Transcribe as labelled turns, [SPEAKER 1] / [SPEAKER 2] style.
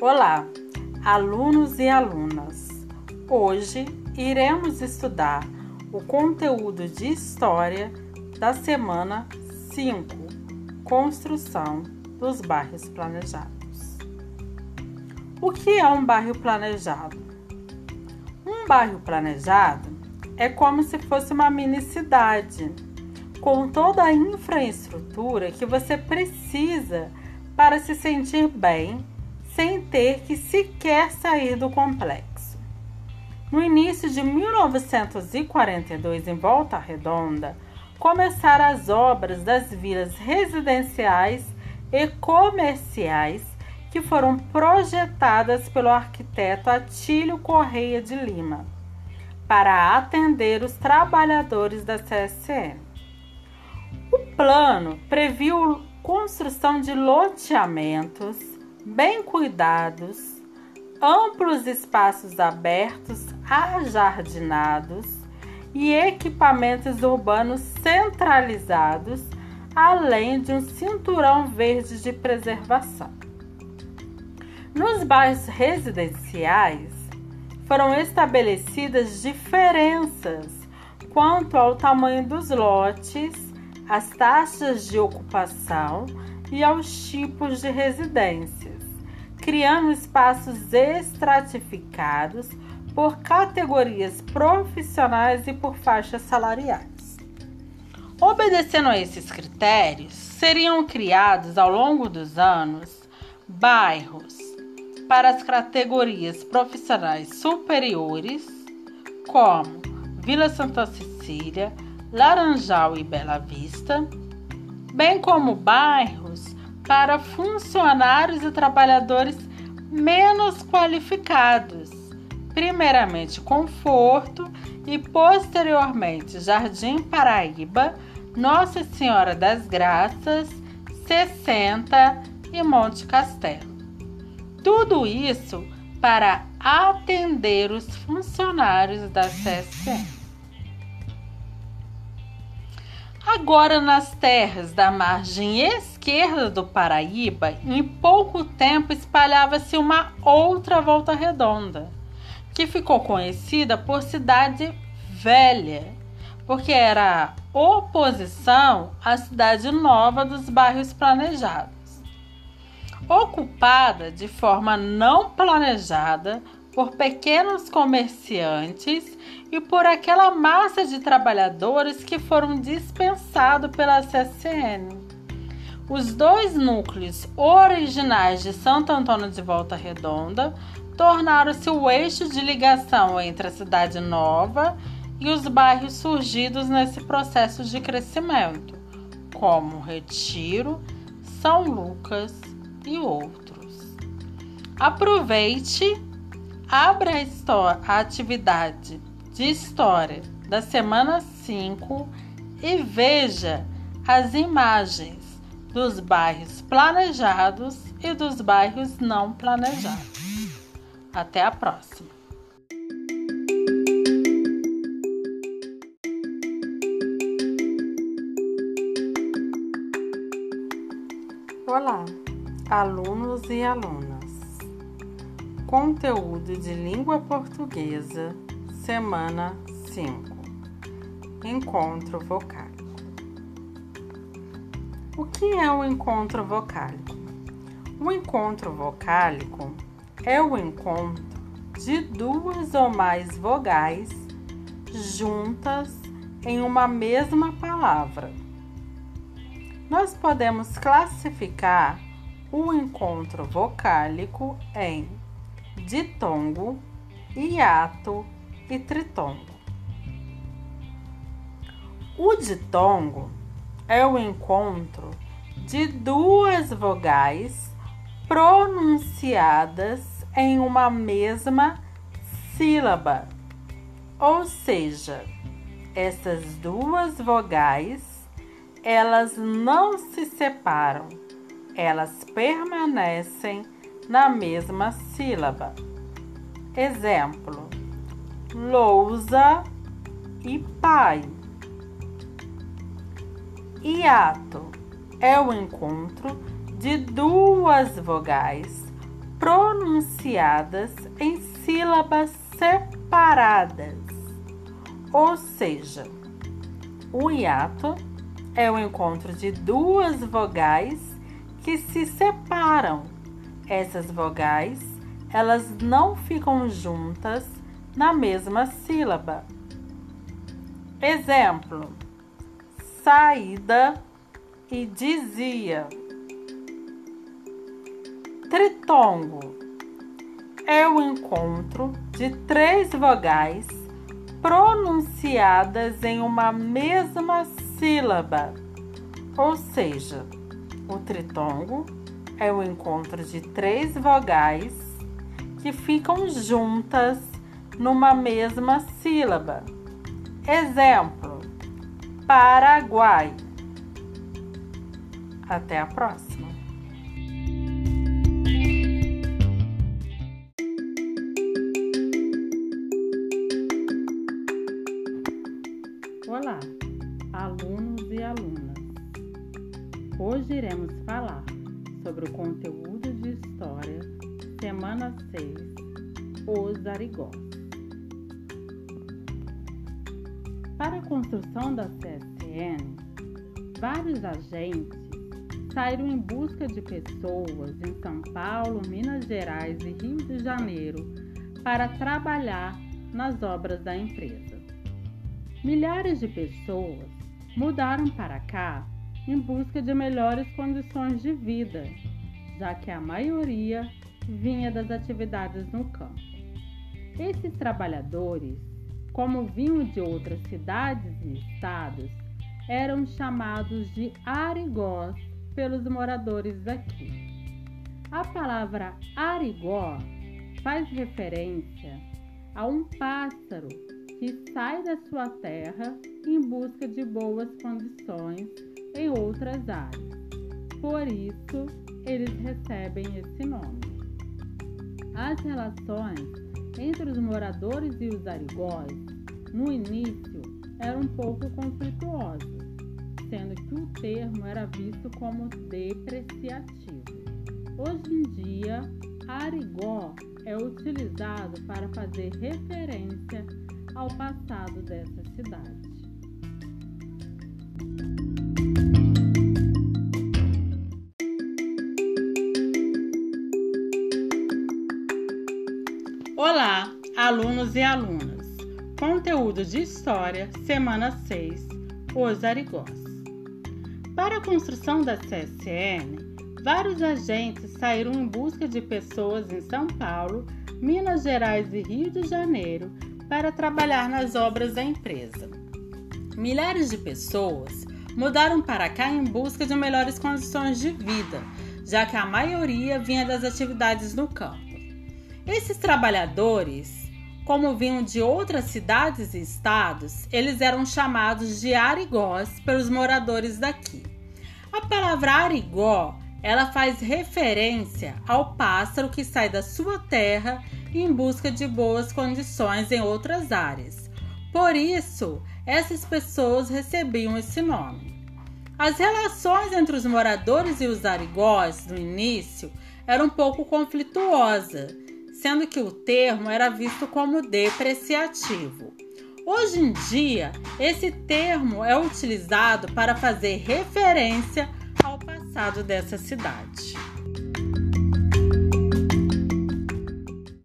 [SPEAKER 1] Olá, alunos e alunas. Hoje iremos estudar o conteúdo de História da semana 5, Construção dos Bairros Planejados. O que é um bairro planejado? Um bairro planejado é como se fosse uma mini cidade, com toda a infraestrutura que você precisa para se sentir bem sem ter que sequer sair do complexo. No início de 1942, em Volta Redonda, começaram as obras das vilas residenciais e comerciais que foram projetadas pelo arquiteto Atílio Correia de Lima para atender os trabalhadores da CSN. O plano previu construção de loteamentos bem cuidados, amplos espaços abertos, ajardinados e equipamentos urbanos centralizados, além de um cinturão verde de preservação. Nos bairros residenciais, foram estabelecidas diferenças quanto ao tamanho dos lotes, as taxas de ocupação e aos tipos de residências, criando espaços estratificados por categorias profissionais e por faixas salariais. Obedecendo a esses critérios, seriam criados ao longo dos anos bairros para as categorias profissionais superiores, como Vila Santa Cecília, Laranjal e Bela Vista, bem como bairros para funcionários e trabalhadores menos qualificados, primeiramente Conforto e posteriormente Jardim Paraíba, Nossa Senhora das Graças, 60 e Monte Castelo. Tudo isso para atender os funcionários da CSN. Agora, nas terras da margem esquerda do Paraíba, em pouco tempo espalhava-se uma outra volta redonda, que ficou conhecida por Cidade Velha, porque era oposição à Cidade Nova dos bairros planejados. Ocupada de forma não planejada por pequenos comerciantes e por aquela massa de trabalhadores que foram dispensados pela CSN. Os dois núcleos originais de Santo Antônio de Volta Redonda tornaram-se o eixo de ligação entre a cidade nova e os bairros surgidos nesse processo de crescimento, como Retiro, São Lucas e outros. Aproveite, abra a, a atividade de História da semana 5 e veja as imagens dos bairros planejados e dos bairros não planejados. Até a próxima! Olá, alunos e alunas. Conteúdo de língua portuguesa Semana 5 Encontro vocálico. O que é o encontro vocálico? O encontro vocálico é o encontro de duas ou mais vogais juntas em uma mesma palavra. Nós podemos classificar o encontro vocálico em ditongo, hiato e tritongo. O ditongo é o encontro de duas vogais pronunciadas em uma mesma sílaba, ou seja, essas duas vogais elas não se separam, elas permanecem na mesma sílaba. Exemplo: lousa e pai. Hiato é o encontro de duas vogais pronunciadas em sílabas separadas. Ou seja, o hiato é o encontro de duas vogais que se separam. Essas vogais, elas não ficam juntas na mesma sílaba. Exemplo: saída e dizia. Tritongo é o encontro de três vogais pronunciadas em uma mesma sílaba, ou seja, o tritongo é o encontro de três vogais que ficam juntas numa mesma sílaba. Exemplo: Paraguai. Até a próxima. Olá, alunos e alunas. Hoje iremos falar sobre o conteúdo de História, semana 6, Os Arigós. Para a construção da CSN, vários agentes saíram em busca de pessoas em São Paulo, Minas Gerais e Rio de Janeiro para trabalhar nas obras da empresa. Milhares de pessoas mudaram para cá em busca de melhores condições de vida, já que a maioria vinha das atividades no campo. Esses trabalhadores, como vinham de outras cidades e estados, eram chamados de arigós pelos moradores daqui. A palavra arigó faz referência a um pássaro que sai da sua terra em busca de boas condições em outras áreas. Por isso, eles recebem esse nome. As relações entre os moradores e os arigós, no início, eram um pouco conflituosas sendo que o termo era visto como depreciativo. Hoje em dia, arigó é utilizado para fazer referência ao passado dessa cidade. Alunos e alunas. Conteúdo de História, semana 6, Os Arigós. Para a construção da CSN, vários agentes saíram em busca de pessoas em São Paulo, Minas Gerais e Rio de Janeiro para trabalhar nas obras da empresa. Milhares de pessoas mudaram para cá em busca de melhores condições de vida, já que a maioria vinha das atividades no campo. Esses trabalhadores, como vinham de outras cidades e estados, eles eram chamados de arigós pelos moradores daqui. A palavra arigó, ela faz referência ao pássaro que sai da sua terra em busca de boas condições em outras áreas. Por isso, essas pessoas recebiam esse nome. As relações entre os moradores e os arigós no início eram um pouco conflituosas, sendo que o termo era visto como depreciativo. Hoje em dia, esse termo é utilizado para fazer referência ao passado dessa cidade.